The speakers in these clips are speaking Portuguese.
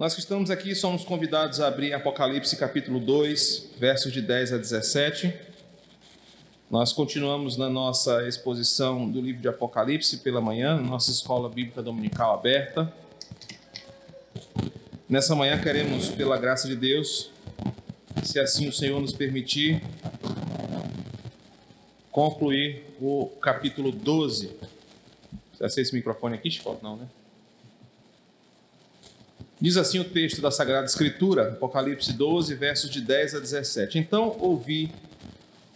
Nós que estamos aqui somos convidados a abrir Apocalipse capítulo 2, versos de 10 a 17. Nós continuamos na nossa exposição do livro de Apocalipse pela manhã, nossa escola bíblica dominical aberta. Nessa manhã queremos, pela graça de Deus, se assim o Senhor nos permitir, concluir o capítulo 12. Você acende esse microfone aqui, Chico? Não, né? Diz assim o texto da Sagrada Escritura, Apocalipse 12, versos de 10 a 17. Então ouvi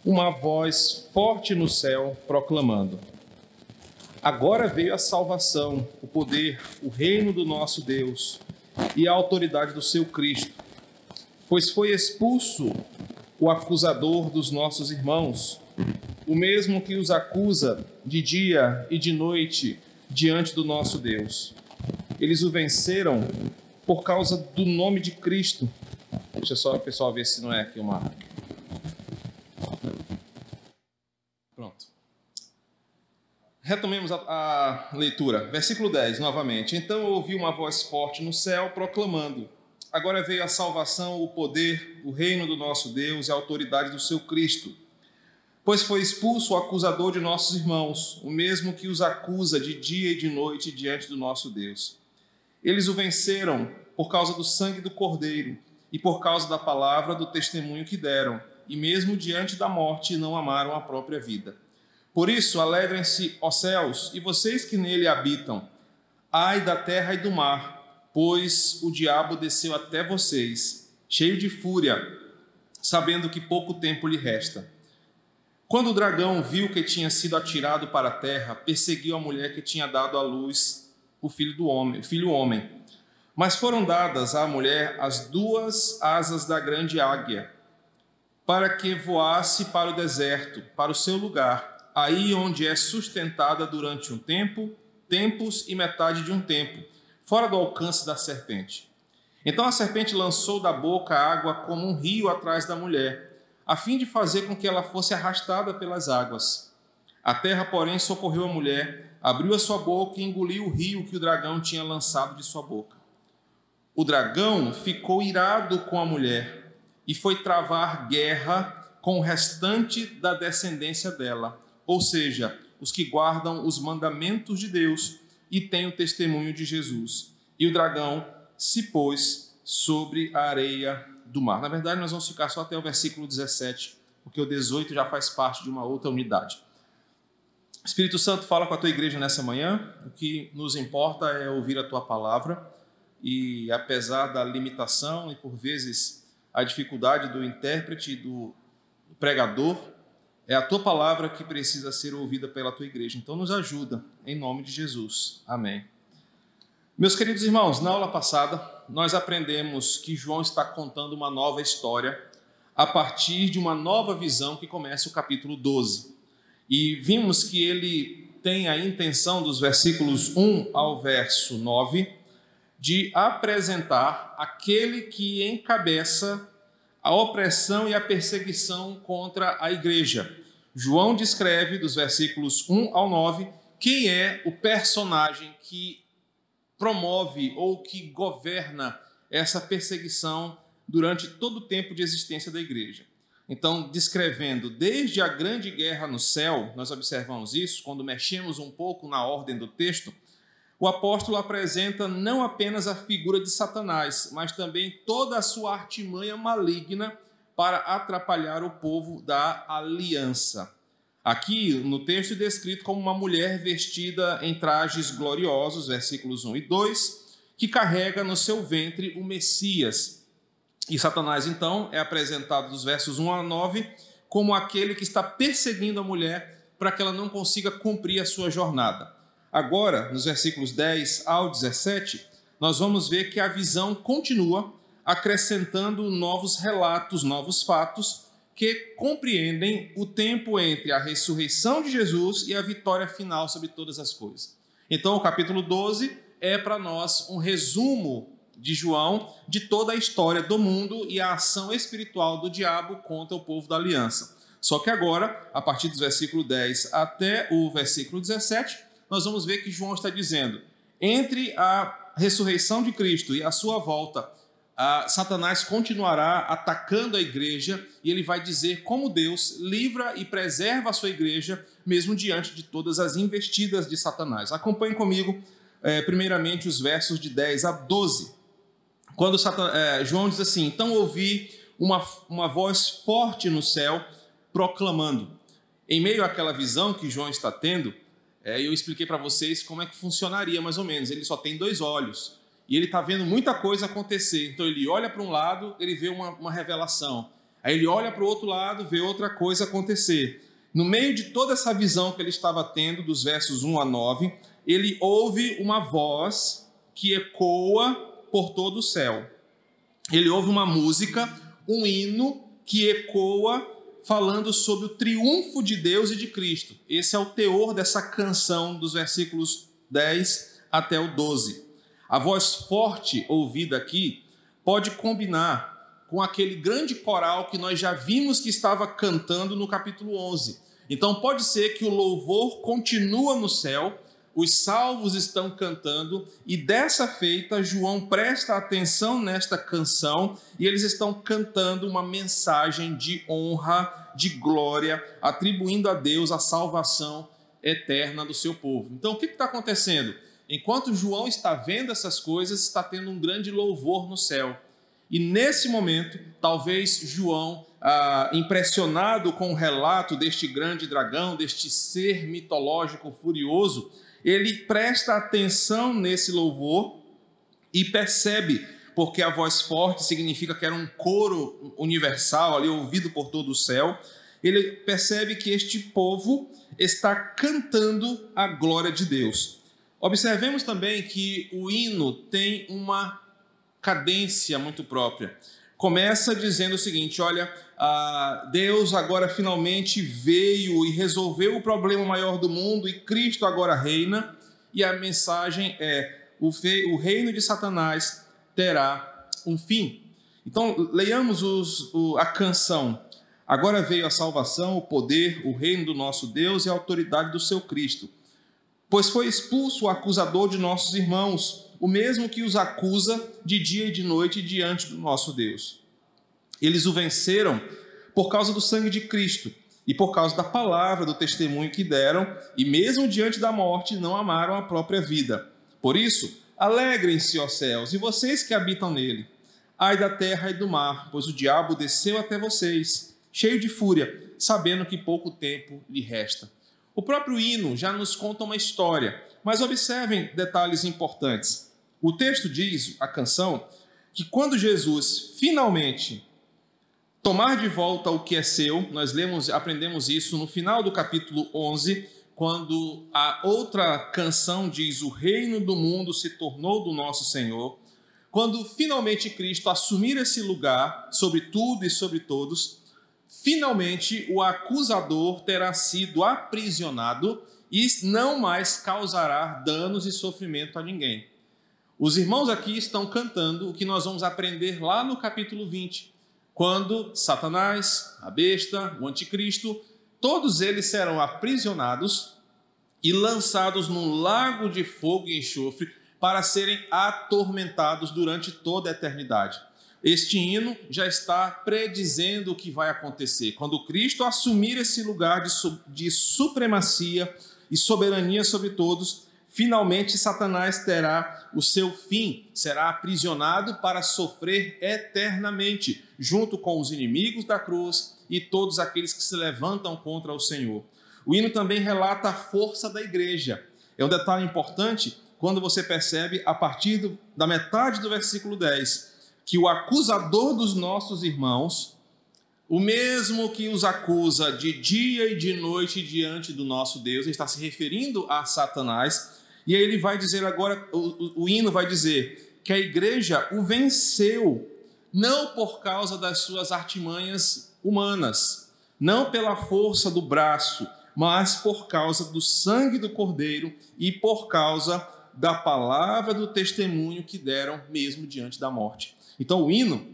uma voz forte no céu proclamando: Agora veio a salvação, o poder, o reino do nosso Deus e a autoridade do seu Cristo, pois foi expulso o acusador dos nossos irmãos, o mesmo que os acusa de dia e de noite diante do nosso Deus. Eles o venceram por causa do nome de Cristo. Deixa só o pessoal ver se não é aqui uma. Pronto. Retomemos a, a, leitura. Versículo 10, novamente. Então ouvi uma voz forte no céu proclamando: Agora veio a salvação, o poder, o reino do nosso Deus e a autoridade do seu Cristo. Pois foi expulso o acusador de nossos irmãos, o mesmo que os acusa de dia e de noite diante do nosso Deus. Eles o venceram por causa do sangue do Cordeiro e por causa da palavra do testemunho que deram, e mesmo diante da morte não amaram a própria vida. Por isso, alegrem-se, ó céus, e vocês que nele habitam. Ai da terra e do mar, pois o diabo desceu até vocês, cheio de fúria, sabendo que pouco tempo lhe resta. Quando o dragão viu que tinha sido atirado para a terra, perseguiu a mulher que tinha dado à luz o filho do homem, filho homem. Mas foram dadas à mulher as duas asas da grande águia, para que voasse para o deserto, para o seu lugar, aí onde é sustentada durante um tempo, tempos e metade de um tempo, fora do alcance da serpente. Então a serpente lançou da boca água como um rio atrás da mulher, a fim de fazer com que ela fosse arrastada pelas águas. A terra, porém, socorreu a mulher abriu a sua boca e engoliu o rio que o dragão tinha lançado de sua boca. O dragão ficou irado com a mulher e foi travar guerra com o restante da descendência dela, ou seja, os que guardam os mandamentos de Deus e têm o testemunho de Jesus. E o dragão se pôs sobre a areia do mar. Na verdade, nós vamos ficar só até o versículo 17, porque o 18 já faz parte de uma outra unidade. Espírito Santo, fala com a tua igreja nessa manhã. O que nos importa é ouvir a tua palavra e, apesar da limitação e por vezes a dificuldade do intérprete e do pregador, é a tua palavra que precisa ser ouvida pela tua igreja. Então, nos ajuda, em nome de Jesus. Amém. Meus queridos irmãos, na aula passada, nós aprendemos que João está contando uma nova história a partir de uma nova visão que começa o capítulo 12. E vimos que ele tem a intenção, dos versículos 1 ao verso 9, de apresentar aquele que encabeça a opressão e a perseguição contra a igreja. João descreve, dos versículos 1 ao 9, quem é o personagem que promove ou que governa essa perseguição durante todo o tempo de existência da igreja. Então, descrevendo desde a grande guerra no céu, nós observamos isso quando mexemos um pouco na ordem do texto. O apóstolo apresenta não apenas a figura de Satanás, mas também toda a sua artimanha maligna para atrapalhar o povo da aliança. Aqui no texto é descrito como uma mulher vestida em trajes gloriosos, versículos 1 e 2, que carrega no seu ventre o Messias, e Satanás, então, é apresentado dos versos 1 a 9 como aquele que está perseguindo a mulher para que ela não consiga cumprir a sua jornada. Agora, nos versículos 10 ao 17, nós vamos ver que a visão continua acrescentando novos relatos, novos fatos que compreendem o tempo entre a ressurreição de Jesus e a vitória final sobre todas as coisas. Então, o capítulo 12 é para nós um resumo de João de toda a história do mundo e a ação espiritual do diabo contra o povo da aliança. Só que agora, a partir do versículo 10 até o versículo 17, nós vamos ver que João está dizendo: entre a ressurreição de Cristo e a sua volta, ah, Satanás continuará atacando a igreja e ele vai dizer como Deus livra e preserva a sua igreja, mesmo diante de todas as investidas de Satanás. Acompanhe comigo, eh, primeiramente, os versos de 10 a 12. Quando eh, João diz assim: Então ouvi uma, uma voz forte no céu proclamando. Em meio àquela visão que João está tendo, é, eu expliquei para vocês como é que funcionaria mais ou menos. Ele só tem dois olhos e ele está vendo muita coisa acontecer. Então ele olha para um lado, ele vê uma, uma revelação. Aí ele olha para o outro lado, vê outra coisa acontecer. No meio de toda essa visão que ele estava tendo, dos versos 1 a 9, ele ouve uma voz que ecoa por todo o céu. Ele ouve uma música, um hino que ecoa falando sobre o triunfo de Deus e de Cristo. Esse é o teor dessa canção dos versículos 10 até o 12. A voz forte ouvida aqui pode combinar com aquele grande coral que nós já vimos que estava cantando no capítulo 11. Então pode ser que o louvor continua no céu, os salvos estão cantando e dessa feita João presta atenção nesta canção e eles estão cantando uma mensagem de honra, de glória, atribuindo a Deus a salvação eterna do seu povo. Então o que está acontecendo? Enquanto João está vendo essas coisas, está tendo um grande louvor no céu. E nesse momento, talvez João, ah, impressionado com o relato deste grande dragão, deste ser mitológico furioso, ele presta atenção nesse louvor e percebe, porque a voz forte significa que era um coro universal ali ouvido por todo o céu. Ele percebe que este povo está cantando a glória de Deus. Observemos também que o hino tem uma cadência muito própria. Começa dizendo o seguinte: olha, ah, Deus agora finalmente veio e resolveu o problema maior do mundo e Cristo agora reina. E a mensagem é: o, o reino de Satanás terá um fim. Então, leiamos os, o, a canção. Agora veio a salvação, o poder, o reino do nosso Deus e a autoridade do seu Cristo. Pois foi expulso o acusador de nossos irmãos, o mesmo que os acusa de dia e de noite diante do nosso Deus. Eles o venceram por causa do sangue de Cristo e por causa da palavra do testemunho que deram, e mesmo diante da morte não amaram a própria vida. Por isso, alegrem-se, ó céus, e vocês que habitam nele. Ai da terra e do mar, pois o diabo desceu até vocês, cheio de fúria, sabendo que pouco tempo lhe resta. O próprio hino já nos conta uma história, mas observem detalhes importantes. O texto diz, a canção, que quando Jesus finalmente tomar de volta o que é seu, nós lemos, aprendemos isso no final do capítulo 11, quando a outra canção diz: O reino do mundo se tornou do nosso Senhor. Quando finalmente Cristo assumir esse lugar sobre tudo e sobre todos, finalmente o acusador terá sido aprisionado e não mais causará danos e sofrimento a ninguém. Os irmãos aqui estão cantando o que nós vamos aprender lá no capítulo 20 quando Satanás, a besta, o anticristo, todos eles serão aprisionados e lançados num lago de fogo e enxofre para serem atormentados durante toda a eternidade. Este hino já está predizendo o que vai acontecer. Quando Cristo assumir esse lugar de, de supremacia e soberania sobre todos, finalmente Satanás terá o seu fim, será aprisionado para sofrer eternamente, junto com os inimigos da cruz e todos aqueles que se levantam contra o Senhor. O hino também relata a força da igreja. É um detalhe importante quando você percebe, a partir do, da metade do versículo 10, que o acusador dos nossos irmãos, o mesmo que os acusa de dia e de noite diante do nosso Deus, está se referindo a Satanás, e aí ele vai dizer agora, o, o, o hino vai dizer que a igreja o venceu, não por causa das suas artimanhas humanas, não pela força do braço, mas por causa do sangue do Cordeiro e por causa da palavra do testemunho que deram mesmo diante da morte. Então o hino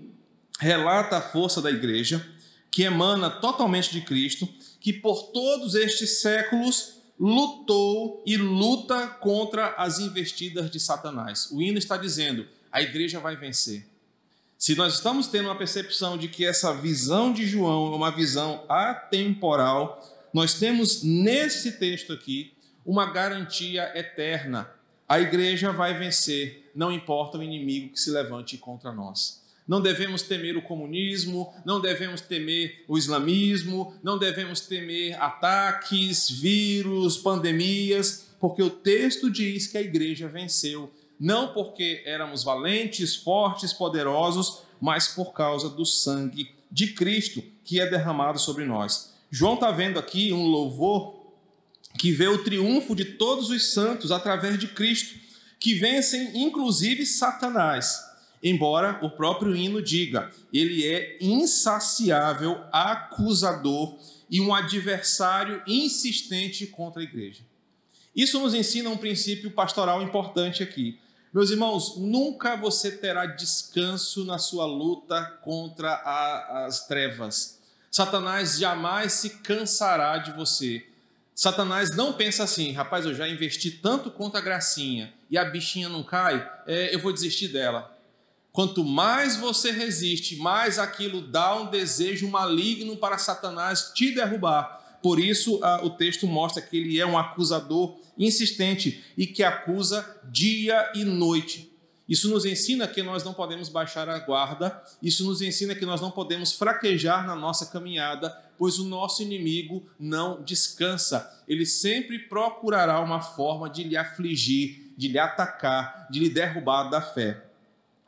relata a força da igreja, que emana totalmente de Cristo, que por todos estes séculos lutou e luta contra as investidas de Satanás. O hino está dizendo: a igreja vai vencer. Se nós estamos tendo uma percepção de que essa visão de João é uma visão atemporal, nós temos nesse texto aqui uma garantia eterna. A igreja vai vencer, não importa o inimigo que se levante contra nós. Não devemos temer o comunismo, não devemos temer o islamismo, não devemos temer ataques, vírus, pandemias, porque o texto diz que a igreja venceu, não porque éramos valentes, fortes, poderosos, mas por causa do sangue de Cristo que é derramado sobre nós. João está vendo aqui um louvor que vê o triunfo de todos os santos através de Cristo, que vencem inclusive Satanás. Embora o próprio hino diga, ele é insaciável, acusador e um adversário insistente contra a igreja. Isso nos ensina um princípio pastoral importante aqui. Meus irmãos, nunca você terá descanso na sua luta contra a, as trevas. Satanás jamais se cansará de você. Satanás não pensa assim, rapaz, eu já investi tanto contra a gracinha e a bichinha não cai, é, eu vou desistir dela. Quanto mais você resiste, mais aquilo dá um desejo maligno para Satanás te derrubar. Por isso, o texto mostra que ele é um acusador insistente e que acusa dia e noite. Isso nos ensina que nós não podemos baixar a guarda, isso nos ensina que nós não podemos fraquejar na nossa caminhada, pois o nosso inimigo não descansa. Ele sempre procurará uma forma de lhe afligir, de lhe atacar, de lhe derrubar da fé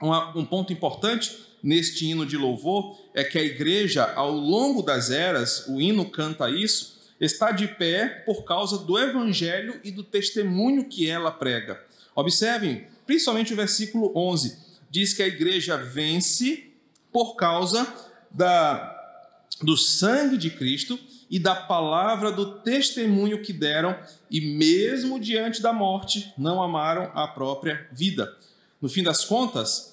um ponto importante neste hino de louvor é que a igreja, ao longo das eras, o hino canta isso, está de pé por causa do evangelho e do testemunho que ela prega. Observem, principalmente o versículo 11, diz que a igreja vence por causa da, do sangue de Cristo e da palavra do testemunho que deram, e mesmo diante da morte, não amaram a própria vida. No fim das contas,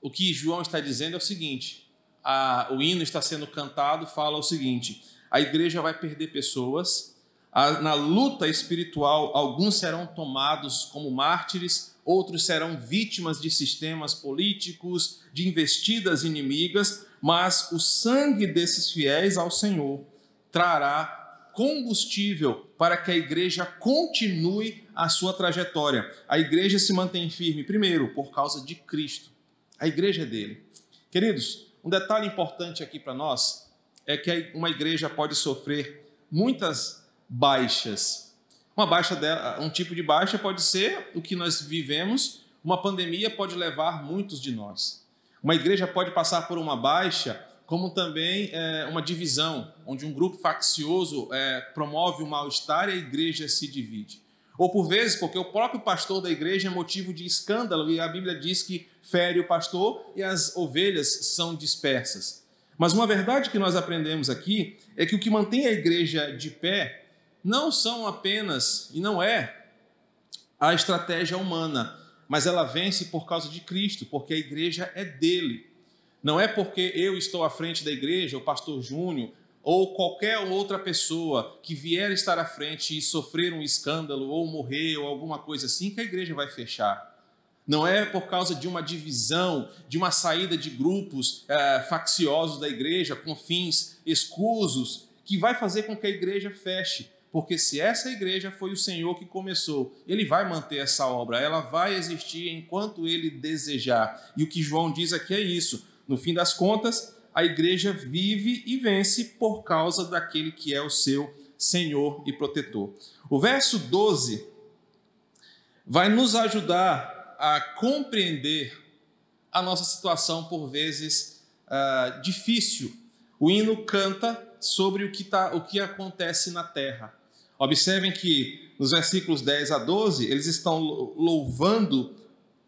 o que João está dizendo é o seguinte: a, o hino está sendo cantado, fala o seguinte: a igreja vai perder pessoas, a, na luta espiritual, alguns serão tomados como mártires, outros serão vítimas de sistemas políticos, de investidas inimigas, mas o sangue desses fiéis ao Senhor trará combustível para que a igreja continue a sua trajetória. A igreja se mantém firme, primeiro, por causa de Cristo. A igreja é dele. Queridos, um detalhe importante aqui para nós é que uma igreja pode sofrer muitas baixas. Uma baixa dela, um tipo de baixa pode ser o que nós vivemos, uma pandemia pode levar muitos de nós. Uma igreja pode passar por uma baixa, como também é, uma divisão, onde um grupo faccioso é, promove o mal-estar e a igreja se divide. Ou por vezes, porque o próprio pastor da igreja é motivo de escândalo e a Bíblia diz que fere o pastor e as ovelhas são dispersas. Mas uma verdade que nós aprendemos aqui é que o que mantém a igreja de pé não são apenas, e não é, a estratégia humana, mas ela vence por causa de Cristo, porque a igreja é dele. Não é porque eu estou à frente da igreja, o pastor Júnior, ou qualquer outra pessoa que vier estar à frente e sofrer um escândalo, ou morrer, ou alguma coisa assim, que a igreja vai fechar. Não é por causa de uma divisão, de uma saída de grupos é, facciosos da igreja com fins escusos, que vai fazer com que a igreja feche. Porque se essa igreja foi o Senhor que começou, ele vai manter essa obra, ela vai existir enquanto ele desejar. E o que João diz aqui é isso. No fim das contas, a igreja vive e vence por causa daquele que é o seu Senhor e protetor. O verso 12 vai nos ajudar a compreender a nossa situação, por vezes, uh, difícil. O hino canta sobre o que, tá, o que acontece na terra. Observem que nos versículos 10 a 12, eles estão louvando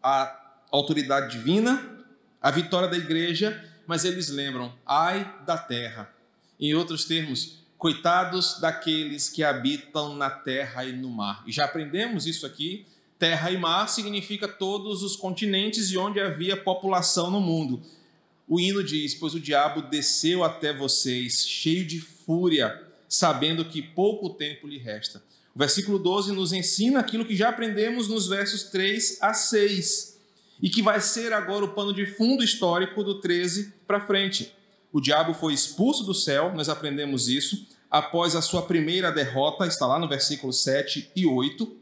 a autoridade divina, a vitória da igreja mas eles lembram: ai da terra. Em outros termos, coitados daqueles que habitam na terra e no mar. E já aprendemos isso aqui. Terra e mar significa todos os continentes e onde havia população no mundo. O hino diz: Pois o diabo desceu até vocês, cheio de fúria, sabendo que pouco tempo lhe resta. O versículo 12 nos ensina aquilo que já aprendemos nos versos 3 a 6 e que vai ser agora o pano de fundo histórico do 13 para frente. O diabo foi expulso do céu, nós aprendemos isso, após a sua primeira derrota, está lá no versículo 7 e 8.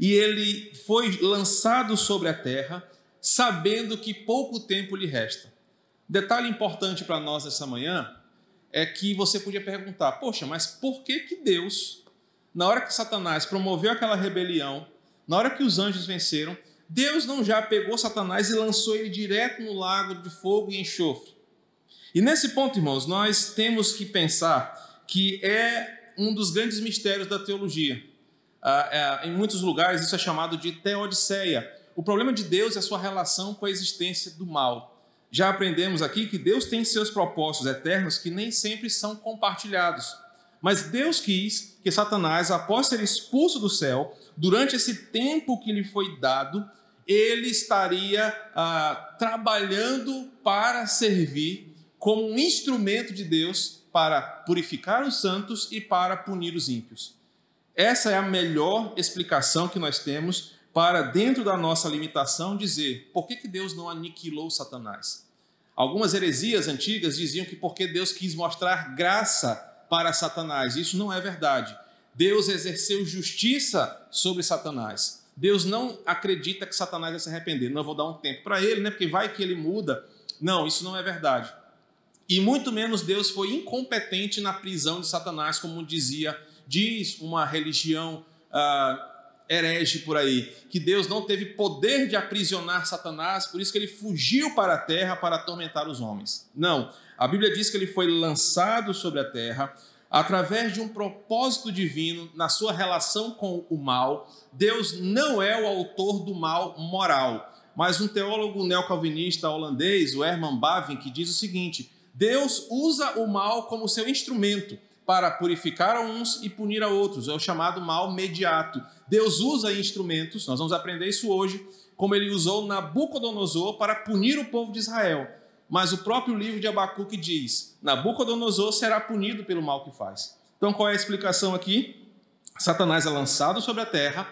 E ele foi lançado sobre a terra, sabendo que pouco tempo lhe resta. Detalhe importante para nós essa manhã é que você podia perguntar: poxa, mas por que, que Deus, na hora que Satanás promoveu aquela rebelião, na hora que os anjos venceram, Deus não já pegou Satanás e lançou ele direto no lago de fogo e enxofre? E nesse ponto, irmãos, nós temos que pensar que é um dos grandes mistérios da teologia. Ah, é, em muitos lugares isso é chamado de teodiceia. O problema de Deus é a sua relação com a existência do mal. Já aprendemos aqui que Deus tem seus propósitos eternos que nem sempre são compartilhados. Mas Deus quis que Satanás, após ser expulso do céu, durante esse tempo que lhe foi dado, ele estaria ah, trabalhando para servir como um instrumento de Deus para purificar os santos e para punir os ímpios. Essa é a melhor explicação que nós temos para, dentro da nossa limitação, dizer por que, que Deus não aniquilou Satanás. Algumas heresias antigas diziam que porque Deus quis mostrar graça para Satanás. Isso não é verdade. Deus exerceu justiça sobre Satanás. Deus não acredita que Satanás vai se arrepender. Não vou dar um tempo para ele, né? Porque vai que ele muda. Não, isso não é verdade. E muito menos Deus foi incompetente na prisão de Satanás, como dizia, diz uma religião ah, herege por aí, que Deus não teve poder de aprisionar Satanás, por isso que ele fugiu para a terra para atormentar os homens. Não, a Bíblia diz que ele foi lançado sobre a terra através de um propósito divino na sua relação com o mal. Deus não é o autor do mal moral, mas um teólogo neocalvinista holandês, o Herman Bavinck, diz o seguinte: Deus usa o mal como seu instrumento para purificar a uns e punir a outros. É o chamado mal mediato. Deus usa instrumentos, nós vamos aprender isso hoje, como ele usou Nabucodonosor para punir o povo de Israel. Mas o próprio livro de Abacuque diz: Nabucodonosor será punido pelo mal que faz. Então qual é a explicação aqui? Satanás é lançado sobre a terra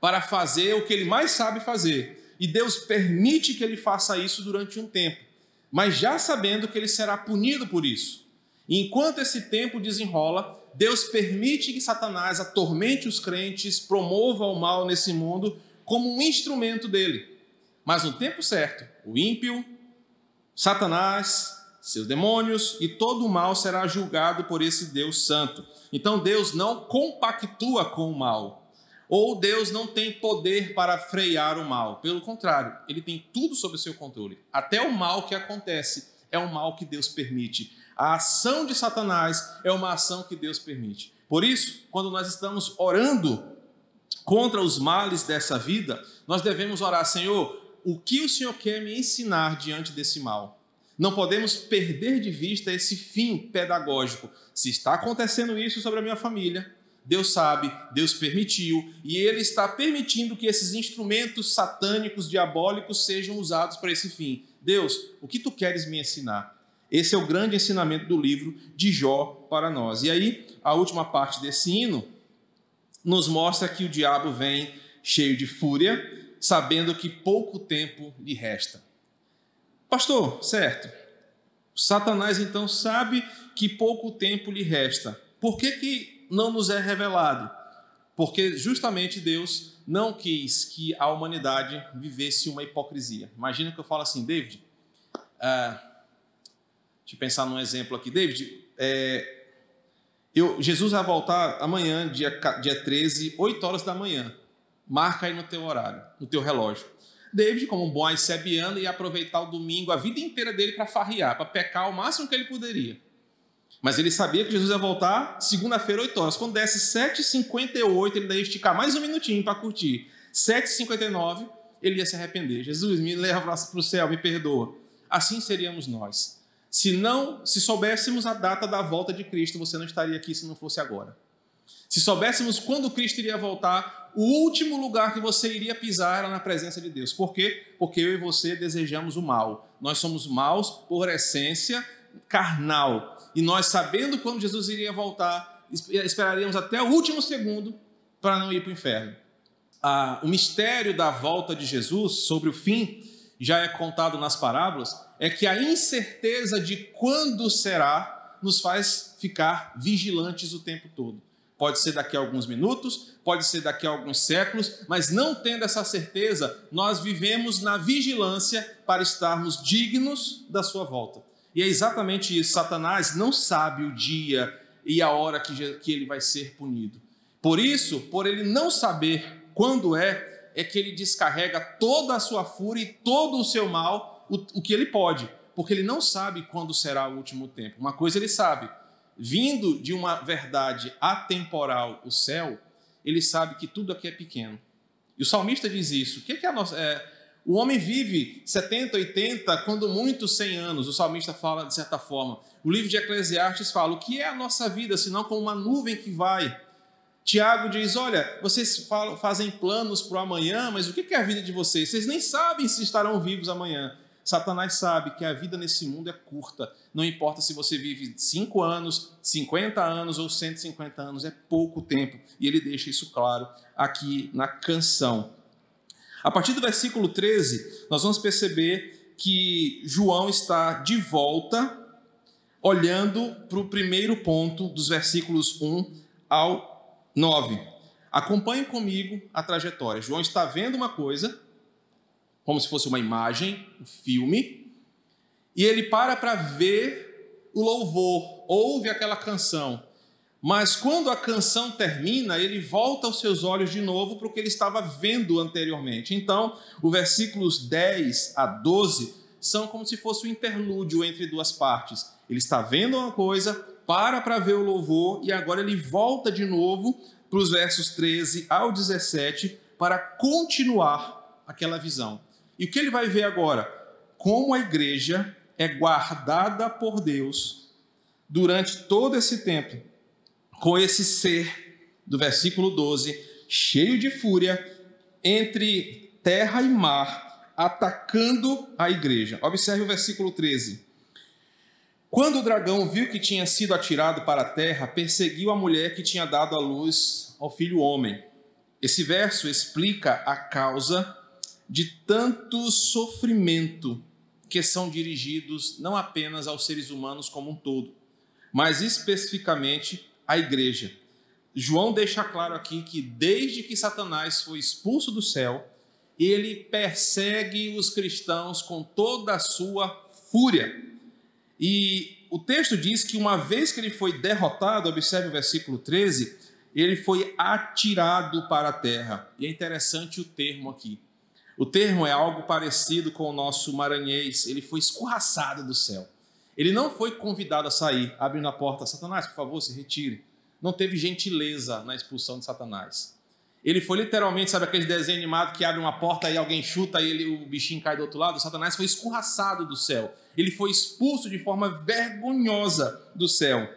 para fazer o que ele mais sabe fazer. E Deus permite que ele faça isso durante um tempo, mas já sabendo que ele será punido por isso. E enquanto esse tempo desenrola, Deus permite que Satanás atormente os crentes, promova o mal nesse mundo como um instrumento dele. Mas no tempo certo, o ímpio, Satanás, seus demônios e todo o mal será julgado por esse Deus santo. Então Deus não compactua com o mal, ou Deus não tem poder para frear o mal. Pelo contrário, ele tem tudo sob seu controle. Até o mal que acontece é um mal que Deus permite. A ação de Satanás é uma ação que Deus permite. Por isso, quando nós estamos orando contra os males dessa vida, nós devemos orar, Senhor, o que o Senhor quer me ensinar diante desse mal? Não podemos perder de vista esse fim pedagógico. Se está acontecendo isso sobre a minha família, Deus sabe, Deus permitiu, e Ele está permitindo que esses instrumentos satânicos, diabólicos, sejam usados para esse fim. Deus, o que tu queres me ensinar? Esse é o grande ensinamento do livro de Jó para nós. E aí, a última parte desse hino nos mostra que o diabo vem cheio de fúria, sabendo que pouco tempo lhe resta. Pastor, certo. Satanás então sabe que pouco tempo lhe resta. Por que, que não nos é revelado? Porque justamente Deus não quis que a humanidade vivesse uma hipocrisia. Imagina que eu falo assim, David, uh, Deixa eu pensar num exemplo aqui. David, é, eu, Jesus vai voltar amanhã, dia, dia 13, 8 horas da manhã. Marca aí no teu horário, no teu relógio. David, como um bom aicebiano, ia aproveitar o domingo, a vida inteira dele para farriar, para pecar o máximo que ele poderia. Mas ele sabia que Jesus ia voltar segunda-feira, 8 horas. Quando desse 7h58, ele ia esticar mais um minutinho para curtir. 7h59, ele ia se arrepender. Jesus, me leva para o céu, me perdoa. Assim seríamos nós. Se não, se soubéssemos a data da volta de Cristo, você não estaria aqui se não fosse agora. Se soubéssemos quando Cristo iria voltar, o último lugar que você iria pisar era na presença de Deus. Por quê? Porque eu e você desejamos o mal. Nós somos maus por essência carnal. E nós, sabendo quando Jesus iria voltar, esperaríamos até o último segundo para não ir para o inferno. Ah, o mistério da volta de Jesus sobre o fim já é contado nas parábolas, é que a incerteza de quando será nos faz ficar vigilantes o tempo todo. Pode ser daqui a alguns minutos, pode ser daqui a alguns séculos, mas não tendo essa certeza, nós vivemos na vigilância para estarmos dignos da sua volta. E é exatamente isso. Satanás não sabe o dia e a hora que, ele vai ser punido. Por isso, por ele não saber quando é, é que ele descarrega toda a sua fúria e todo o seu mal, o que ele pode, porque ele não sabe quando será o último tempo. Uma coisa ele sabe: vindo de uma verdade atemporal, o céu, ele sabe que tudo aqui é pequeno. E o salmista diz isso. O que é, a nossa. É, o homem vive 70, 80, quando muito 100 anos. O salmista fala de certa forma. O livro de Eclesiastes fala: o que é a nossa vida, senão como uma nuvem que vai Tiago diz: Olha, vocês falam, fazem planos para o amanhã, mas o que é a vida de vocês? Vocês nem sabem se estarão vivos amanhã. Satanás sabe que a vida nesse mundo é curta. Não importa se você vive 5 anos, 50 anos ou 150 anos, é pouco tempo. E ele deixa isso claro aqui na canção. A partir do versículo 13, nós vamos perceber que João está de volta, olhando para o primeiro ponto dos versículos 1 ao 9. Acompanhe comigo a trajetória. João está vendo uma coisa, como se fosse uma imagem, um filme, e ele para para ver o louvor, ouve aquela canção. Mas quando a canção termina, ele volta os seus olhos de novo para o que ele estava vendo anteriormente. Então, os versículos 10 a 12 são como se fosse um interlúdio entre duas partes. Ele está vendo uma coisa, para para ver o louvor e agora ele volta de novo para os versos 13 ao 17 para continuar aquela visão. E o que ele vai ver agora? Como a igreja é guardada por Deus durante todo esse tempo, com esse ser, do versículo 12, cheio de fúria, entre terra e mar, atacando a igreja. Observe o versículo 13. Quando o dragão viu que tinha sido atirado para a terra, perseguiu a mulher que tinha dado à luz ao filho homem. Esse verso explica a causa de tanto sofrimento que são dirigidos não apenas aos seres humanos como um todo, mas especificamente à igreja. João deixa claro aqui que desde que Satanás foi expulso do céu, ele persegue os cristãos com toda a sua fúria. E o texto diz que uma vez que ele foi derrotado, observe o versículo 13, ele foi atirado para a terra. E é interessante o termo aqui. O termo é algo parecido com o nosso maranhês. Ele foi escorraçado do céu. Ele não foi convidado a sair, abrindo a porta, Satanás, por favor, se retire. Não teve gentileza na expulsão de Satanás. Ele foi literalmente, sabe aquele desenho animado que abre uma porta e alguém chuta e ele, o bichinho cai do outro lado? Satanás foi escorraçado do céu. Ele foi expulso de forma vergonhosa do céu.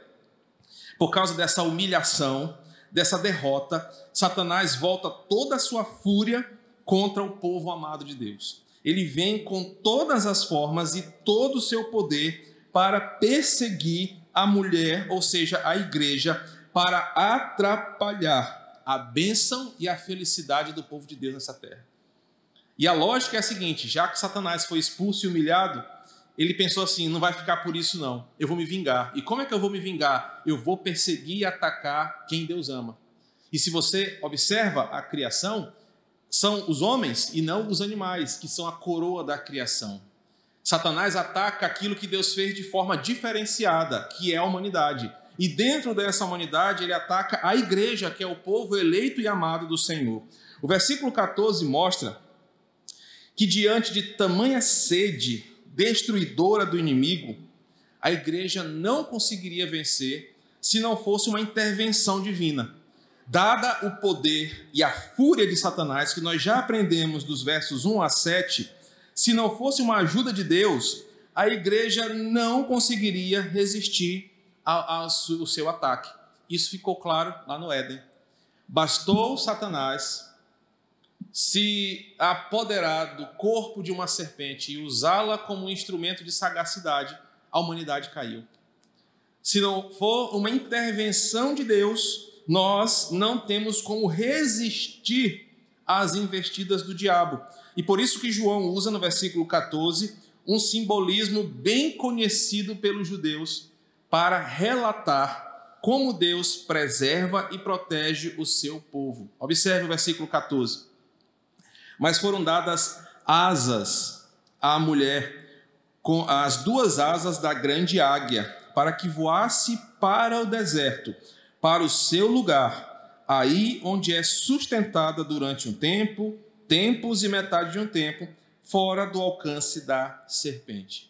Por causa dessa humilhação, dessa derrota, Satanás volta toda a sua fúria contra o povo amado de Deus. Ele vem com todas as formas e todo o seu poder para perseguir a mulher, ou seja, a igreja, para atrapalhar a bênção e a felicidade do povo de Deus nessa terra. E a lógica é a seguinte: já que Satanás foi expulso e humilhado, ele pensou assim: não vai ficar por isso, não. Eu vou me vingar. E como é que eu vou me vingar? Eu vou perseguir e atacar quem Deus ama. E se você observa a criação, são os homens e não os animais, que são a coroa da criação. Satanás ataca aquilo que Deus fez de forma diferenciada, que é a humanidade. E dentro dessa humanidade, ele ataca a igreja, que é o povo eleito e amado do Senhor. O versículo 14 mostra que, diante de tamanha sede destruidora do inimigo, a igreja não conseguiria vencer se não fosse uma intervenção divina. Dada o poder e a fúria de Satanás, que nós já aprendemos dos versos 1 a 7, se não fosse uma ajuda de Deus, a igreja não conseguiria resistir ao, seu ataque. Isso ficou claro lá no Éden. Bastou Satanás se apoderar do corpo de uma serpente e usá-la como um instrumento de sagacidade, a humanidade caiu. Se não for uma intervenção de Deus, nós não temos como resistir às investidas do diabo. E por isso que João usa no versículo 14 um simbolismo bem conhecido pelos judeus para relatar como Deus preserva e protege o seu povo. Observe o versículo 14. Mas foram dadas asas à mulher com as duas asas da grande águia, para que voasse para o deserto, para o seu lugar, aí onde é sustentada durante um tempo, tempos e metade de um tempo, fora do alcance da serpente.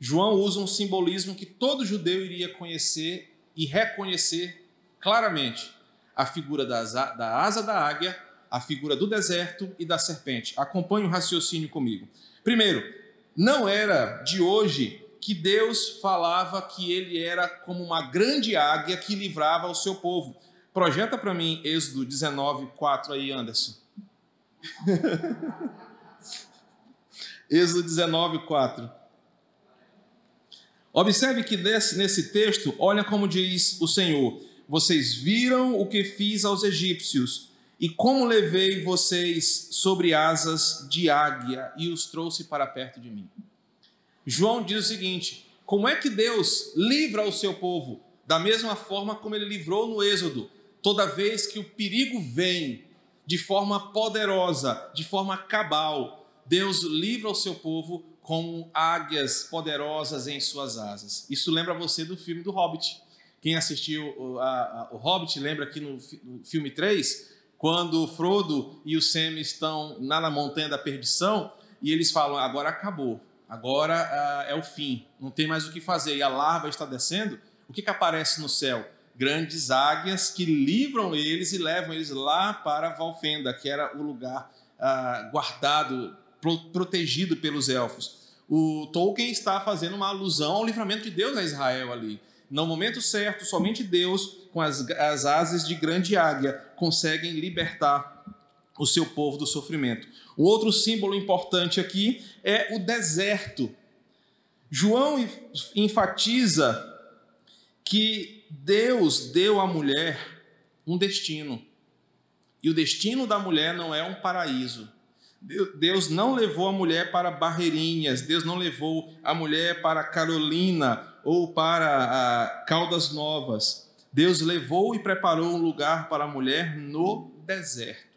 João usa um simbolismo que todo judeu iria conhecer e reconhecer claramente: a figura da asa da águia, a figura do deserto e da serpente. Acompanhe o raciocínio comigo. Primeiro, não era de hoje que Deus falava que ele era como uma grande águia que livrava o seu povo. Projeta para mim Êxodo 19, 4 aí, Anderson. Êxodo 19, 4. Observe que nesse, nesse texto, olha como diz o Senhor: Vocês viram o que fiz aos egípcios, e como levei vocês sobre asas de águia e os trouxe para perto de mim. João diz o seguinte: como é que Deus livra o seu povo? Da mesma forma como ele livrou no Êxodo, toda vez que o perigo vem de forma poderosa, de forma cabal, Deus livra o seu povo como águias poderosas em suas asas. Isso lembra você do filme do Hobbit. Quem assistiu o, a, a, o Hobbit lembra que no, no, filme 3, quando Frodo e o Sam estão na Montanha da Perdição e eles falam: agora acabou, agora ah, é o fim, não tem mais o que fazer. E a larva está descendo. O que, que aparece no céu? Grandes águias que livram eles e levam eles lá para Valfenda, que era o lugar ah, guardado protegido pelos elfos. O Tolkien está fazendo uma alusão ao livramento de Deus a Israel ali. No momento certo, somente Deus, com as, as asas de grande águia, conseguem libertar o seu povo do sofrimento. Um outro símbolo importante aqui é o deserto. João enfatiza que Deus deu à mulher um destino. E o destino da mulher não é um paraíso. Deus não levou a mulher para Barreirinhas, Deus não levou a mulher para Carolina ou para Caldas Novas. Deus levou e preparou um lugar para a mulher no deserto.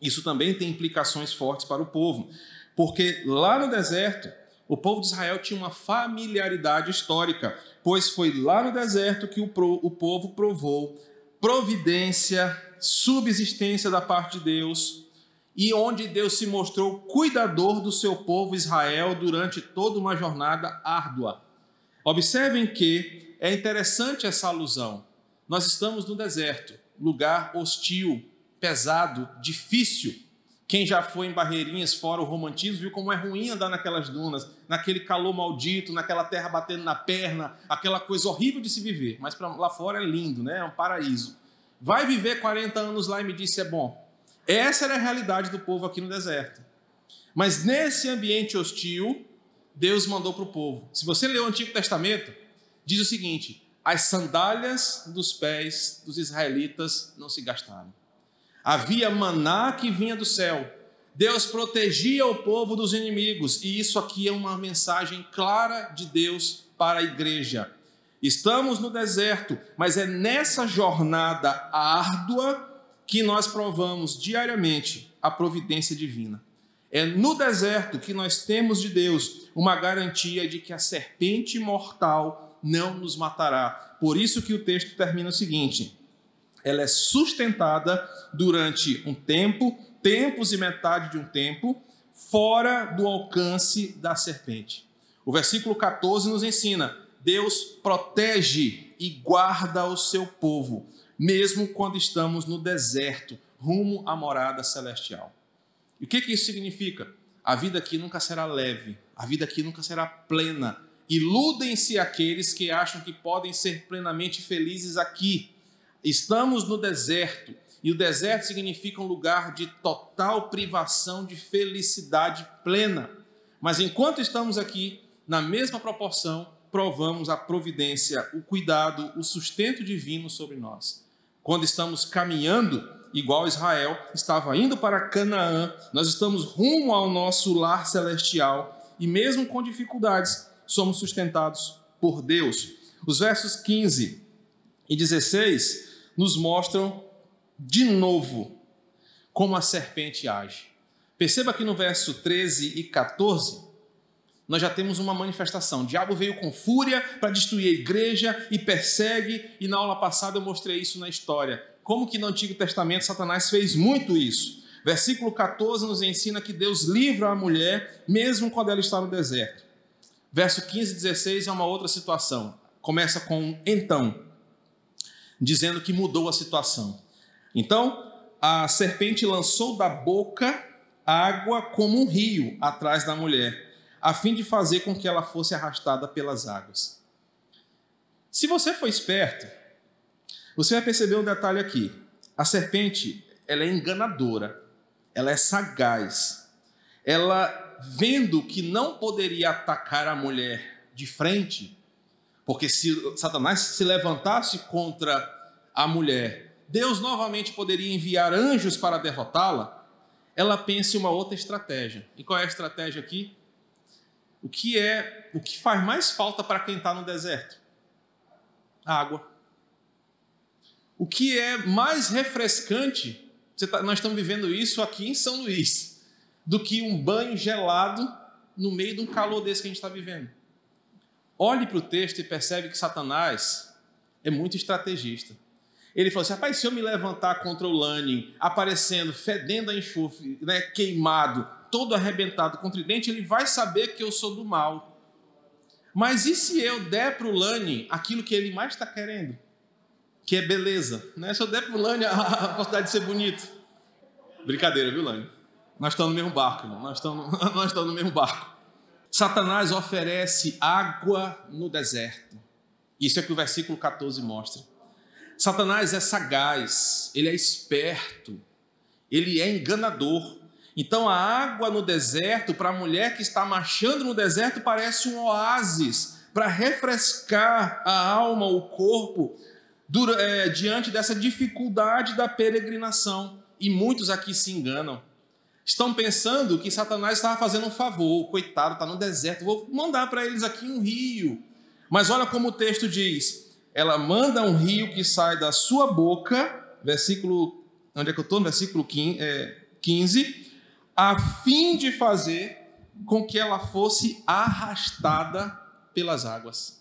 Isso também tem implicações fortes para o povo, porque lá no deserto, o povo de Israel tinha uma familiaridade histórica, pois foi lá no deserto que o, o povo provou providência, subsistência da parte de Deus, e onde Deus se mostrou cuidador do seu povo Israel durante toda uma jornada árdua. Observem que é interessante essa alusão. Nós estamos no deserto, lugar hostil, pesado, difícil. Quem já foi em Barreirinhas, fora o romantismo, viu como é ruim andar naquelas dunas, naquele calor maldito, naquela terra batendo na perna, aquela coisa horrível de se viver. Mas pra, lá fora é lindo, né? é um paraíso. Vai viver 40 anos lá e me disse é bom. Essa era a realidade do povo aqui no deserto. Mas nesse ambiente hostil, Deus mandou para o povo. Se você ler o Antigo Testamento, diz o seguinte: as sandálias dos pés dos israelitas não se gastaram. Havia maná que vinha do céu. Deus protegia o povo dos inimigos, e isso aqui é uma mensagem clara de Deus para a igreja. Estamos no deserto, mas é nessa jornada árdua que nós provamos diariamente a providência divina. É no deserto que nós temos de Deus uma garantia de que a serpente mortal não nos matará. Por isso que o texto termina o seguinte: ela é sustentada durante um tempo, tempos e metade de um tempo, fora do alcance da serpente. O versículo 14 nos ensina: Deus protege e guarda o seu povo mesmo quando estamos no deserto, rumo à morada celestial. E o que, que isso significa? A vida aqui nunca será leve, a vida aqui nunca será plena. Iludem-se aqueles que acham que podem ser plenamente felizes aqui. Estamos no deserto, e o deserto significa um lugar de total privação de felicidade plena. Mas enquanto estamos aqui, na mesma proporção, provamos a providência, o cuidado, o sustento divino sobre nós. Quando estamos caminhando, igual Israel, estava indo para Canaã, nós estamos rumo ao nosso lar celestial e, mesmo com dificuldades, somos sustentados por Deus. Os versos 15 e 16 nos mostram de novo como a serpente age. Perceba que no verso 13 e 14, nós já temos uma manifestação. O diabo veio com fúria para destruir a igreja e persegue, e na aula passada eu mostrei isso na história. Como que no Antigo Testamento Satanás fez muito isso. Versículo 14 nos ensina que Deus livra a mulher, mesmo quando ela está no deserto. Verso 15 e 16 é uma outra situação. Começa com então, dizendo que mudou a situação. Então, a serpente lançou da boca água como um rio atrás da mulher a fim de fazer com que ela fosse arrastada pelas águas. Se você for esperto, você vai perceber um detalhe aqui. A serpente, ela é enganadora, ela é sagaz. Ela vendo que não poderia atacar a mulher de frente, porque se Satanás se levantasse contra a mulher, Deus novamente poderia enviar anjos para derrotá-la. Ela pensa em uma outra estratégia. E qual é a estratégia aqui? o que é o que faz mais falta para quem está no deserto? água. O que é mais refrescante, tá, nós estamos vivendo isso aqui em São Luís, do que um banho gelado no meio de um calor desse que a gente está vivendo. Olhe para o texto e percebe que Satanás é muito estrategista. Ele falou assim: rapaz, se eu me levantar contra o Lani, aparecendo, fedendo a enxofre, né, queimado, todo arrebentado com tridente, ele vai saber que eu sou do mal. Mas e se eu der para o Lani aquilo que ele mais está querendo? Que é beleza. Né? Se eu der para o Lani a possibilidade de ser bonito. Brincadeira, viu, Lani? Nós estamos no mesmo barco, irmão. Nós estamos no mesmo barco. Satanás oferece água no deserto. Isso é que o versículo 14 mostra. Satanás é sagaz, ele é esperto, ele é enganador. Então a água no deserto, para a mulher que está marchando no deserto, parece um oásis para refrescar a alma, o corpo, é, diante dessa dificuldade da peregrinação. E muitos aqui se enganam. Estão pensando que Satanás estava fazendo um favor, coitado, está no deserto, vou mandar para eles aqui um rio. Mas olha como o texto diz: ela manda um rio que sai da sua boca, versículo. Onde é que eu estou? Versículo 15. É, 15 a fim de fazer com que ela fosse arrastada pelas águas.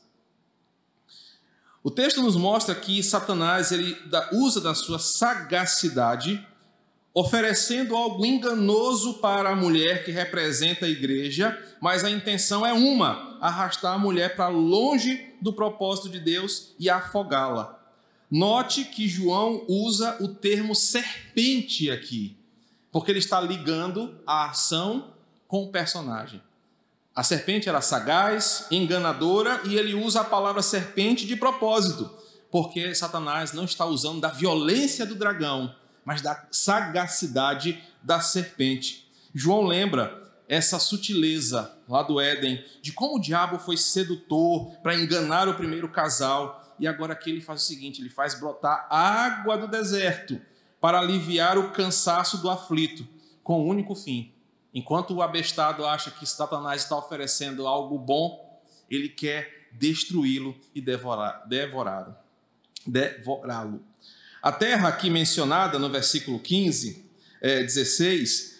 O texto nos mostra que Satanás ele usa da sua sagacidade, oferecendo algo enganoso para a mulher que representa a igreja, mas a intenção é uma: arrastar a mulher para longe do propósito de Deus e afogá-la. Note que João usa o termo serpente aqui porque ele está ligando a ação com o personagem. A serpente era sagaz, enganadora, e ele usa a palavra serpente de propósito, porque Satanás não está usando da violência do dragão, mas da sagacidade da serpente. João lembra essa sutileza lá do Éden, de como o diabo foi sedutor para enganar o primeiro casal, e agora aqui ele faz o seguinte: ele faz brotar água do deserto para aliviar o cansaço do aflito, com o único fim. Enquanto o abestado acha que Satanás está oferecendo algo bom, ele quer destruí-lo e devorá-lo. Devorá-lo. A terra aqui mencionada no versículo 15, é, 16,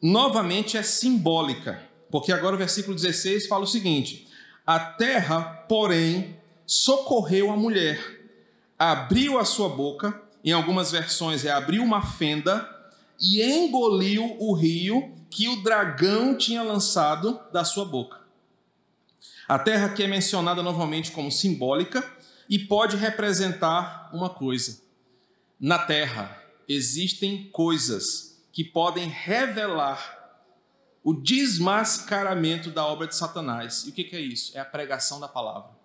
novamente é simbólica, porque agora o versículo 16 fala o seguinte: A terra, porém, socorreu a mulher, abriu a sua boca em algumas versões é abriu uma fenda e engoliu o rio que o dragão tinha lançado da sua boca. A terra que é mencionada novamente como simbólica e pode representar uma coisa. Na terra existem coisas que podem revelar o desmascaramento da obra de Satanás. E o que é isso? É a pregação da palavra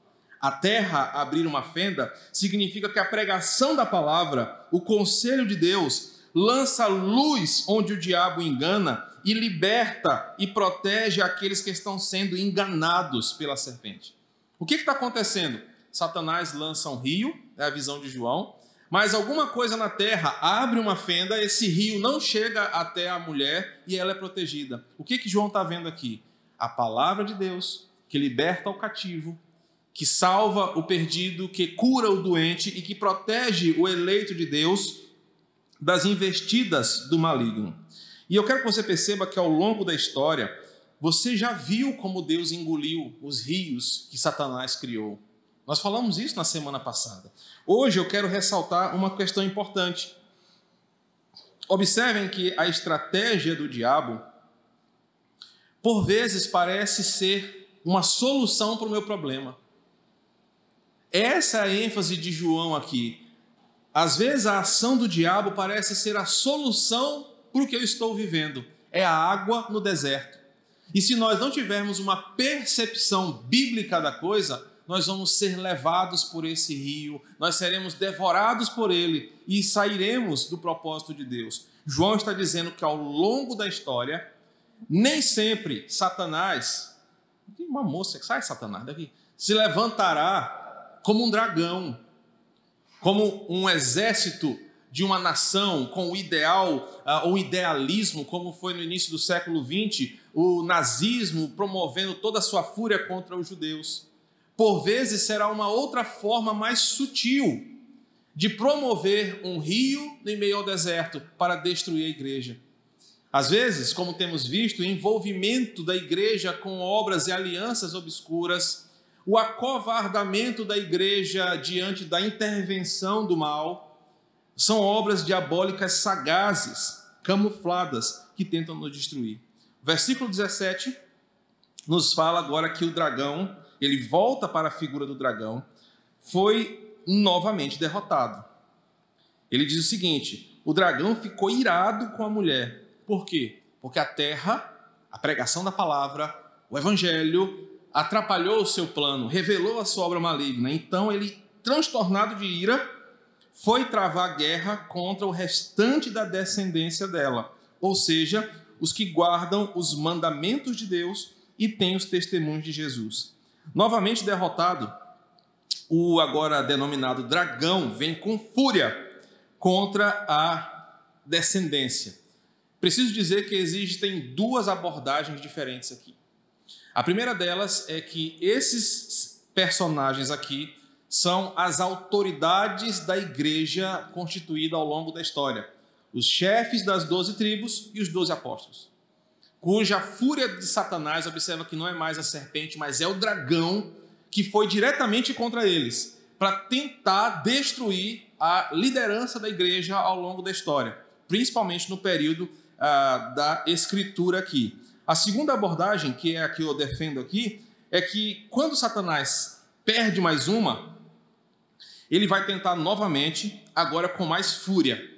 a terra abrir uma fenda, significa que a pregação da palavra, o conselho de Deus, lança luz onde o diabo engana e liberta e protege aqueles que estão sendo enganados pela serpente. O que está acontecendo? Satanás lança um rio, é a visão de João, mas alguma coisa na terra abre uma fenda, esse rio não chega até a mulher e ela é protegida. O que, que João está vendo aqui? A palavra de Deus que liberta o cativo, que salva o perdido, que cura o doente e que protege o eleito de Deus das investidas do maligno. E eu quero que você perceba que ao longo da história, você já viu como Deus engoliu os rios que Satanás criou. Nós falamos isso na semana passada. Hoje eu quero ressaltar uma questão importante. Observem que a estratégia do diabo, por vezes, parece ser uma solução para o meu problema. Essa é a ênfase de João aqui. Às vezes a ação do diabo parece ser a solução para o que eu estou vivendo. É a água no deserto. E se nós não tivermos uma percepção bíblica da coisa, nós vamos ser levados por esse rio, nós seremos devorados por ele e sairemos do propósito de Deus. João está dizendo que ao longo da história, nem sempre Satanás, uma moça que sai Satanás daqui, se levantará como um dragão, como um exército de uma nação com o ideal uh, ou idealismo, como foi no início do século XX, o nazismo promovendo toda a sua fúria contra os judeus. Por vezes será uma outra forma mais sutil de promover um rio em meio ao deserto para destruir a igreja. Às vezes, como temos visto, o envolvimento da igreja com obras e alianças obscuras o acovardamento da igreja diante da intervenção do mal são obras diabólicas sagazes, camufladas, que tentam nos destruir. Versículo 17 nos fala agora que o dragão, ele volta para a figura do dragão, foi novamente derrotado. Ele diz o seguinte: o dragão ficou irado com a mulher. Por quê? Porque a terra, a pregação da palavra, o evangelho, atrapalhou o seu plano, revelou a sua obra maligna. Então ele, transtornado de ira, foi travar guerra contra o restante da descendência dela, ou seja, os que guardam os mandamentos de Deus e têm os testemunhos de Jesus. Novamente derrotado, o agora denominado dragão vem com fúria contra a descendência. Preciso dizer que existem duas abordagens diferentes aqui. A primeira delas é que esses personagens aqui são as autoridades da igreja constituída ao longo da história, os chefes das doze tribos e os doze apóstolos, cuja fúria de Satanás observa que não é mais a serpente, mas é o dragão que foi diretamente contra eles para tentar destruir a liderança da igreja ao longo da história, principalmente no período ah, da escritura aqui. A segunda abordagem, que é a que eu defendo aqui, é que quando Satanás perde mais uma, ele vai tentar novamente, agora com mais fúria.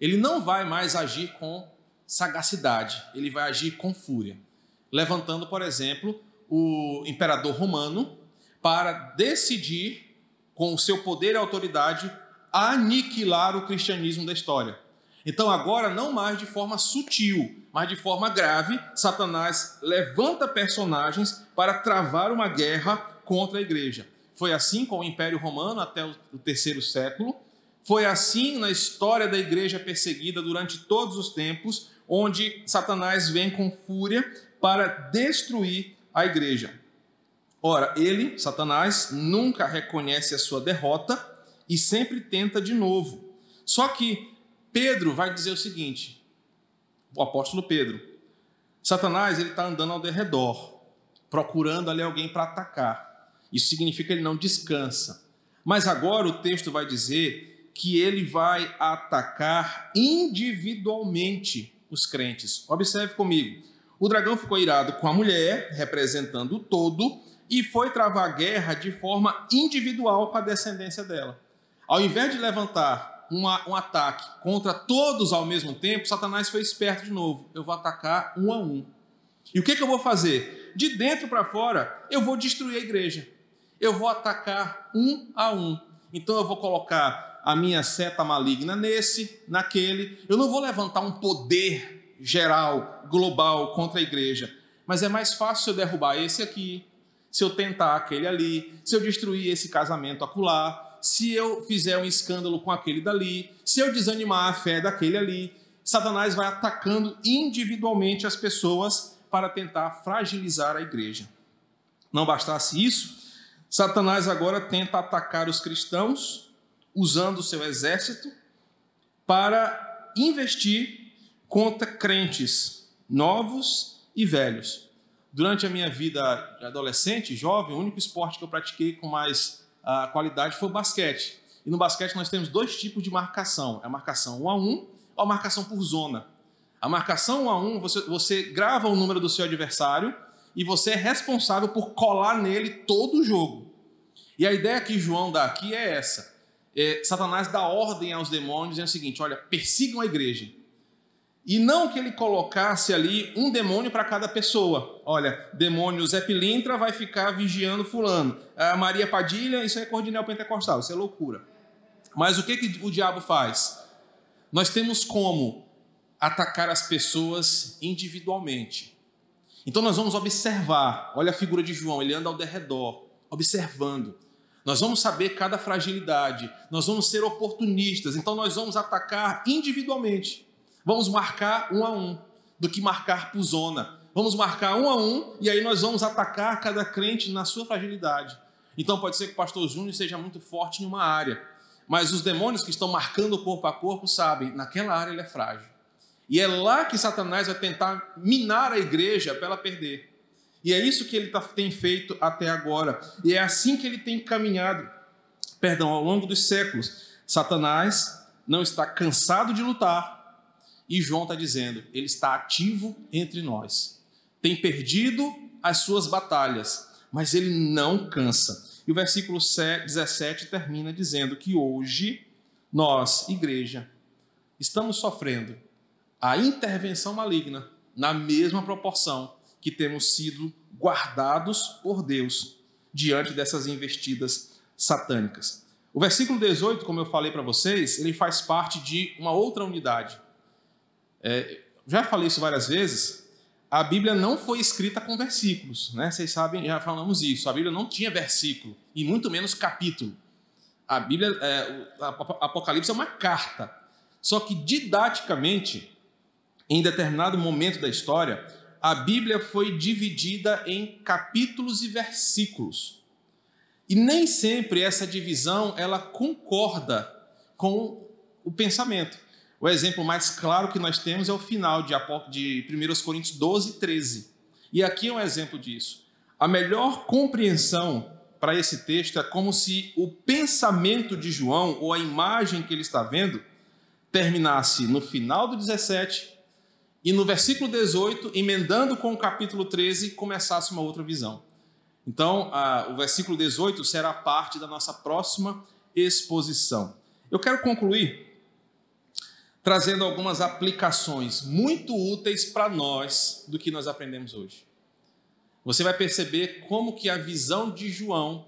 Ele não vai mais agir com sagacidade, ele vai agir com fúria. Levantando, por exemplo, o imperador romano para decidir, com o seu poder e autoridade, aniquilar o cristianismo da história. Então, agora, não mais de forma sutil, mas de forma grave, Satanás levanta personagens para travar uma guerra contra a igreja. Foi assim com o Império Romano até o terceiro século. Foi assim na história da igreja perseguida durante todos os tempos, onde Satanás vem com fúria para destruir a igreja. Ora, ele, Satanás, nunca reconhece a sua derrota e sempre tenta de novo. Só que Pedro vai dizer o seguinte, o apóstolo Pedro, Satanás ele está andando ao derredor, procurando ali alguém para atacar. Isso significa que ele não descansa. Mas agora o texto vai dizer que ele vai atacar individualmente os crentes. Observe comigo. O dragão ficou irado com a mulher, representando o todo, e foi travar guerra de forma individual com a descendência dela. Ao invés de levantar uma, um ataque contra todos ao mesmo tempo, Satanás foi esperto de novo. Eu vou atacar um a um. E o que, que eu vou fazer? De dentro para fora, eu vou destruir a igreja. Eu vou atacar um a um. Então eu vou colocar a minha seta maligna nesse, naquele. Eu não vou levantar um poder geral, global contra a igreja. Mas é mais fácil eu derrubar esse aqui. se eu tentar aquele ali, se eu destruir esse casamento acolá, se eu fizer um escândalo com aquele dali, se eu desanimar a fé daquele ali, Satanás vai atacando individualmente as pessoas para tentar fragilizar a igreja. Não bastasse isso, Satanás agora tenta atacar os cristãos usando o seu exército para investir contra crentes novos e velhos. Durante a minha vida adolescente, jovem, o único esporte que eu pratiquei com mais uh, qualidade foi o basquete. E no basquete nós temos dois tipos de marcação: é a marcação 1 a 1 ou a marcação por zona. A marcação 1 a 1, você, você grava o número do seu adversário e você é responsável por colar nele todo o jogo. E a ideia que João dá aqui é essa. É, Satanás dá ordem aos demônios dizendo o seguinte: olha, persigam a igreja. E não que ele colocasse ali um demônio para cada pessoa. Olha, demônio Zé Pilintra vai ficar vigiando fulano. A Maria Padilha, isso é cordinel pentecostal, isso é loucura. Mas o que, que o diabo faz? Nós temos como atacar as pessoas individualmente. Então nós vamos observar, olha a figura de João, ele anda ao derredor, observando. Nós vamos saber cada fragilidade, nós vamos ser oportunistas, então nós vamos atacar individualmente. Vamos marcar um a um, do que marcar por zona. Vamos marcar um a um e aí nós vamos atacar cada crente na sua fragilidade. Então pode ser que o pastor Júnior seja muito forte em uma área, mas os demônios que estão marcando corpo a corpo sabem, naquela área ele é frágil. E é lá que Satanás vai tentar minar a igreja para ela perder. E é isso que ele tá, tem feito até agora. E é assim que ele tem caminhado, perdão, ao longo dos séculos. Satanás não está cansado de lutar, e João está dizendo, ele está ativo entre nós. Tem perdido as suas batalhas, mas ele não cansa. E o versículo 17 termina dizendo que hoje nós, igreja, estamos sofrendo a intervenção maligna na mesma proporção que temos sido guardados por Deus diante dessas investidas satânicas. O versículo 18, como eu falei para vocês, ele faz parte de uma outra unidade. É, já falei isso várias vezes. A Bíblia não foi escrita com versículos, né? Vocês sabem, já falamos isso. A Bíblia não tinha versículo e muito menos capítulo. A Bíblia, é, Apocalipse é uma carta. Só que didaticamente, em determinado momento da história, a Bíblia foi dividida em capítulos e versículos. E nem sempre essa divisão ela concorda com o pensamento. O exemplo mais claro que nós temos é o final de 1 Coríntios 12, 13. E aqui é um exemplo disso. A melhor compreensão para esse texto é como se o pensamento de João, ou a imagem que ele está vendo, terminasse no final do 17 e no versículo 18, emendando com o capítulo 13, começasse uma outra visão. Então, a, o versículo 18 será parte da nossa próxima exposição. Eu quero concluir trazendo algumas aplicações muito úteis para nós do que nós aprendemos hoje. Você vai perceber como que a visão de João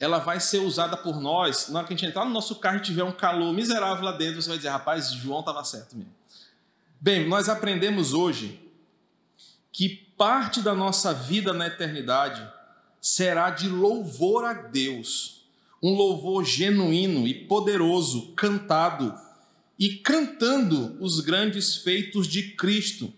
ela vai ser usada por nós. Na hora que a gente entrar no nosso carro e tiver um calor miserável lá dentro, você vai dizer, rapaz, João estava certo mesmo. Bem, nós aprendemos hoje que parte da nossa vida na eternidade será de louvor a Deus, um louvor genuíno e poderoso, cantado e cantando os grandes feitos de Cristo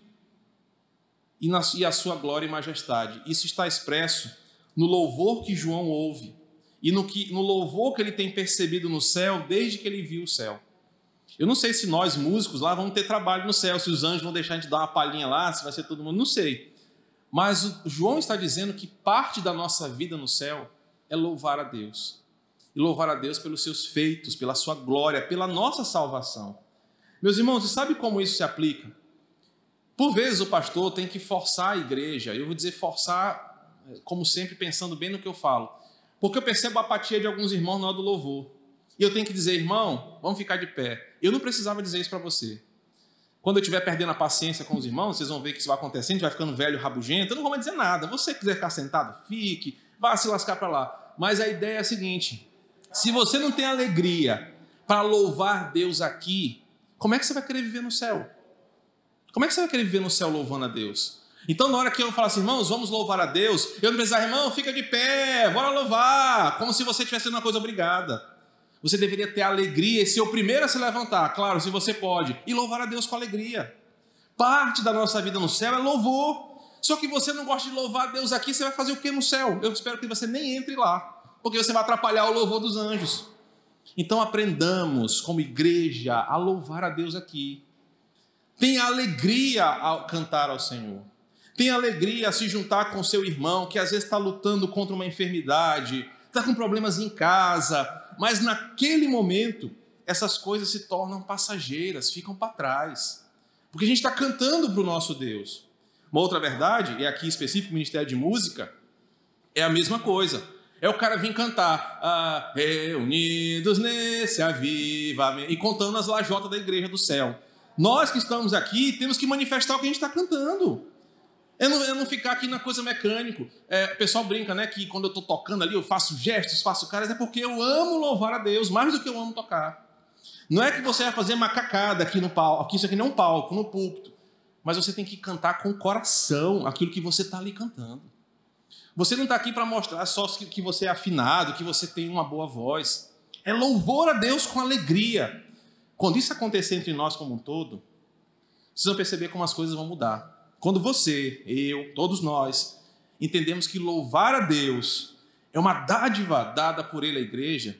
e, a sua glória e majestade. Isso está expresso no louvor que João ouve e no, que, no louvor que ele tem percebido no céu desde que ele viu o céu. Eu não sei se nós, músicos, lá vamos ter trabalho no céu, se os anjos vão deixar a gente dar uma palhinha lá, se vai ser todo mundo, não sei. Mas João está dizendo que parte da nossa vida no céu é louvar a Deus e louvar a Deus pelos seus feitos, pela sua glória, pela nossa salvação. Meus irmãos, você sabe como isso se aplica? Por vezes o pastor tem que forçar a igreja, eu vou dizer forçar, como sempre, pensando bem no que eu falo, porque eu percebo a apatia de alguns irmãos na hora do louvor. E eu tenho que dizer, irmão, vamos ficar de pé. Eu não precisava dizer isso para você. Quando eu estiver perdendo a paciência com os irmãos, vocês vão ver que isso vai acontecendo, vai ficando velho, rabugento, eu não vou mais dizer nada. Você quiser ficar sentado, fique, vá se lascar para lá. Mas a ideia é a seguinte: se você não tem alegria para louvar Deus aqui, como é que você vai querer viver no céu? Como é que você vai querer viver no céu louvando a Deus? Então, na hora que eu falo assim, irmãos, vamos louvar a Deus, eu não precisar, irmão, fica de pé, bora louvar, como se você estivesse uma coisa obrigada. Você deveria ter alegria e ser o primeiro a se levantar, claro, se você pode, e louvar a Deus com alegria. Parte da nossa vida no céu é louvor. Só que você não gosta de louvar a Deus aqui, você vai fazer o que no céu? Eu espero que você nem entre lá, porque você vai atrapalhar o louvor dos anjos. Então aprendamos, como igreja, a louvar a Deus aqui. Tenha alegria ao cantar ao Senhor. Tenha alegria a se juntar com seu irmão que às vezes está lutando contra uma enfermidade, está com problemas em casa, mas naquele momento essas coisas se tornam passageiras, ficam para trás. Porque a gente está cantando para o nosso Deus. Uma outra verdade, e aqui específico, o Ministério de Música, é a mesma coisa. É o cara vir cantar, ah, reunidos nesse avivamento, e contando as lajotas da igreja do céu. Nós que estamos aqui temos que manifestar o que a gente está cantando. É não, é não, ficar aqui na coisa mecânico. É, o pessoal brinca, né? Que quando eu estou tocando ali, eu faço gestos, faço caras, é porque eu amo louvar a Deus, mais do que eu amo tocar. Não é que você vai fazer macacada aqui no palco, aqui isso aqui não é um palco, no púlpito. Mas você tem que cantar com o coração aquilo que você está ali cantando. Você não está aqui para mostrar só que você é afinado, que você tem uma boa voz. É louvor a Deus com alegria. Quando isso acontecer entre nós como um todo, vocês vão perceber como as coisas vão mudar. Quando você, eu, todos nós, entendemos que louvar a Deus é uma dádiva dada por Ele à igreja,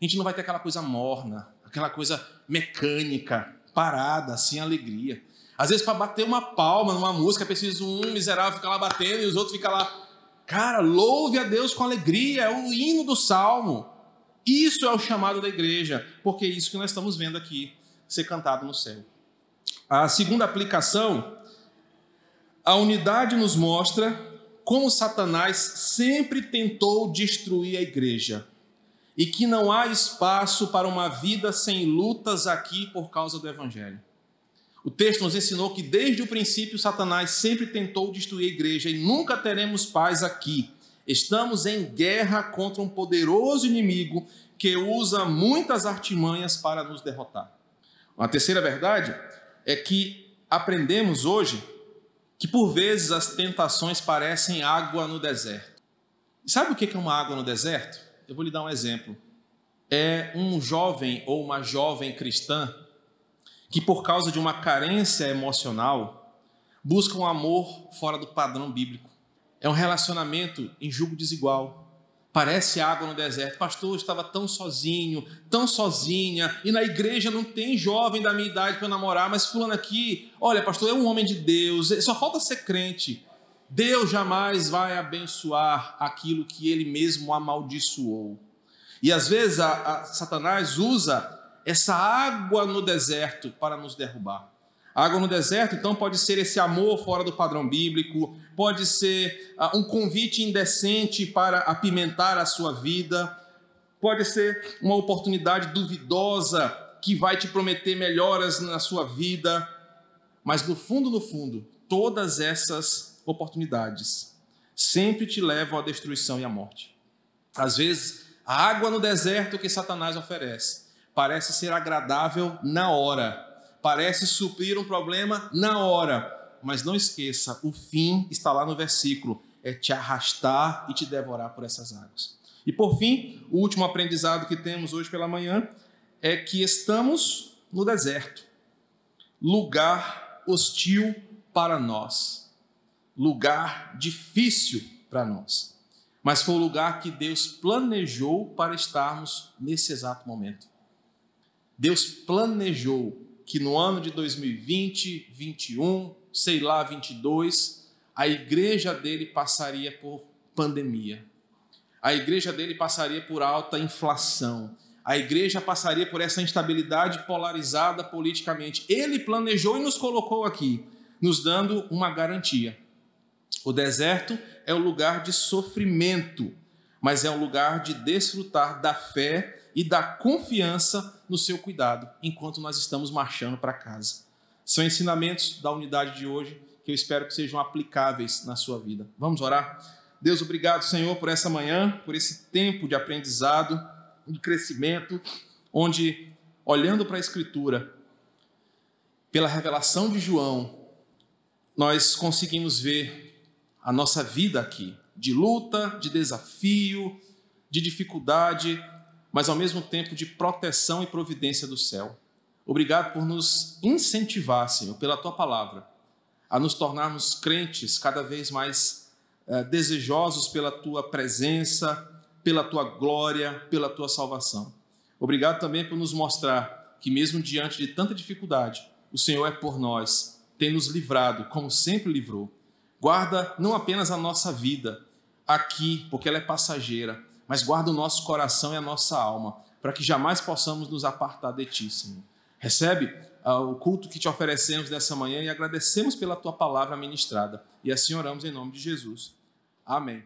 a gente não vai ter aquela coisa morna, aquela coisa mecânica, parada, sem alegria. Às vezes, para bater uma palma numa música, é preciso um miserável ficar lá batendo e os outros ficam lá. Cara, louve a Deus com alegria, é o hino do salmo. Isso é o chamado da igreja, porque é isso que nós estamos vendo aqui ser cantado no céu. A segunda aplicação a unidade nos mostra como Satanás sempre tentou destruir a igreja e que não há espaço para uma vida sem lutas aqui por causa do Evangelho. O texto nos ensinou que desde o princípio Satanás sempre tentou destruir a igreja e nunca teremos paz aqui. Estamos em guerra contra um poderoso inimigo que usa muitas artimanhas para nos derrotar. Uma terceira verdade é que aprendemos hoje que por vezes as tentações parecem água no deserto. Sabe o que é uma água no deserto? Eu vou lhe dar um exemplo. É um jovem ou uma jovem cristã que, por causa de uma carência emocional, busca um amor fora do padrão bíblico. É um relacionamento em julgo desigual. Parece água no deserto. Pastor, eu estava tão sozinho, tão sozinha, e na igreja não tem jovem da minha idade para namorar, mas fulano aqui, olha, pastor, é um homem de Deus, só falta ser crente. Deus jamais vai abençoar aquilo que ele mesmo amaldiçoou. E às vezes a, a Satanás usa essa água no deserto para nos derrubar. Água no deserto, então, pode ser esse amor fora do padrão bíblico, pode ser uh, um convite indecente para apimentar a sua vida, pode ser uma oportunidade duvidosa que vai te prometer melhoras na sua vida, mas no fundo, no fundo, todas essas oportunidades sempre te levam à destruição e à morte. Às vezes, a água no deserto que Satanás oferece parece ser agradável na hora, parece suprir um problema na hora, mas não esqueça, o fim está lá no versículo, é te arrastar e te devorar por essas águas. E por fim, o último aprendizado que temos hoje pela manhã é que estamos no deserto, lugar hostil para nós, lugar difícil para nós, mas foi o lugar que Deus planejou para estarmos nesse exato momento. Deus planejou que no ano de 2020, 21, sei lá, 22, a igreja dele passaria por pandemia. A igreja dele passaria por alta inflação. A igreja passaria por essa instabilidade polarizada politicamente. Ele planejou e nos colocou aqui, nos dando uma garantia. O deserto é um lugar de sofrimento, mas é um lugar de desfrutar da fé e da confiança no seu cuidado enquanto nós estamos marchando para casa. São ensinamentos da unidade de hoje que eu espero que sejam aplicáveis na sua vida. Vamos orar? Deus, obrigado, Senhor, por essa manhã, por esse tempo de aprendizado, de crescimento, onde, olhando para a Escritura, pela revelação de João, nós conseguimos ver a nossa vida aqui, de luta, de desafio, de dificuldade, mas ao mesmo tempo de proteção e providência do céu. Obrigado por nos incentivar, Senhor, pela tua palavra, a nos tornarmos crentes cada vez mais eh, desejosos pela tua presença, pela tua glória, pela tua salvação. Obrigado também por nos mostrar que, mesmo diante de tanta dificuldade, o Senhor é por nós, tem nos livrado, como sempre livrou. Guarda não apenas a nossa vida aqui, porque ela é passageira, mas guarda o nosso coração e a nossa alma, para que jamais possamos nos apartar de Ti, Senhor. Recebe uh, o culto que te oferecemos nessa manhã e agradecemos pela Tua palavra ministrada. E assim oramos em nome de Jesus. Amém.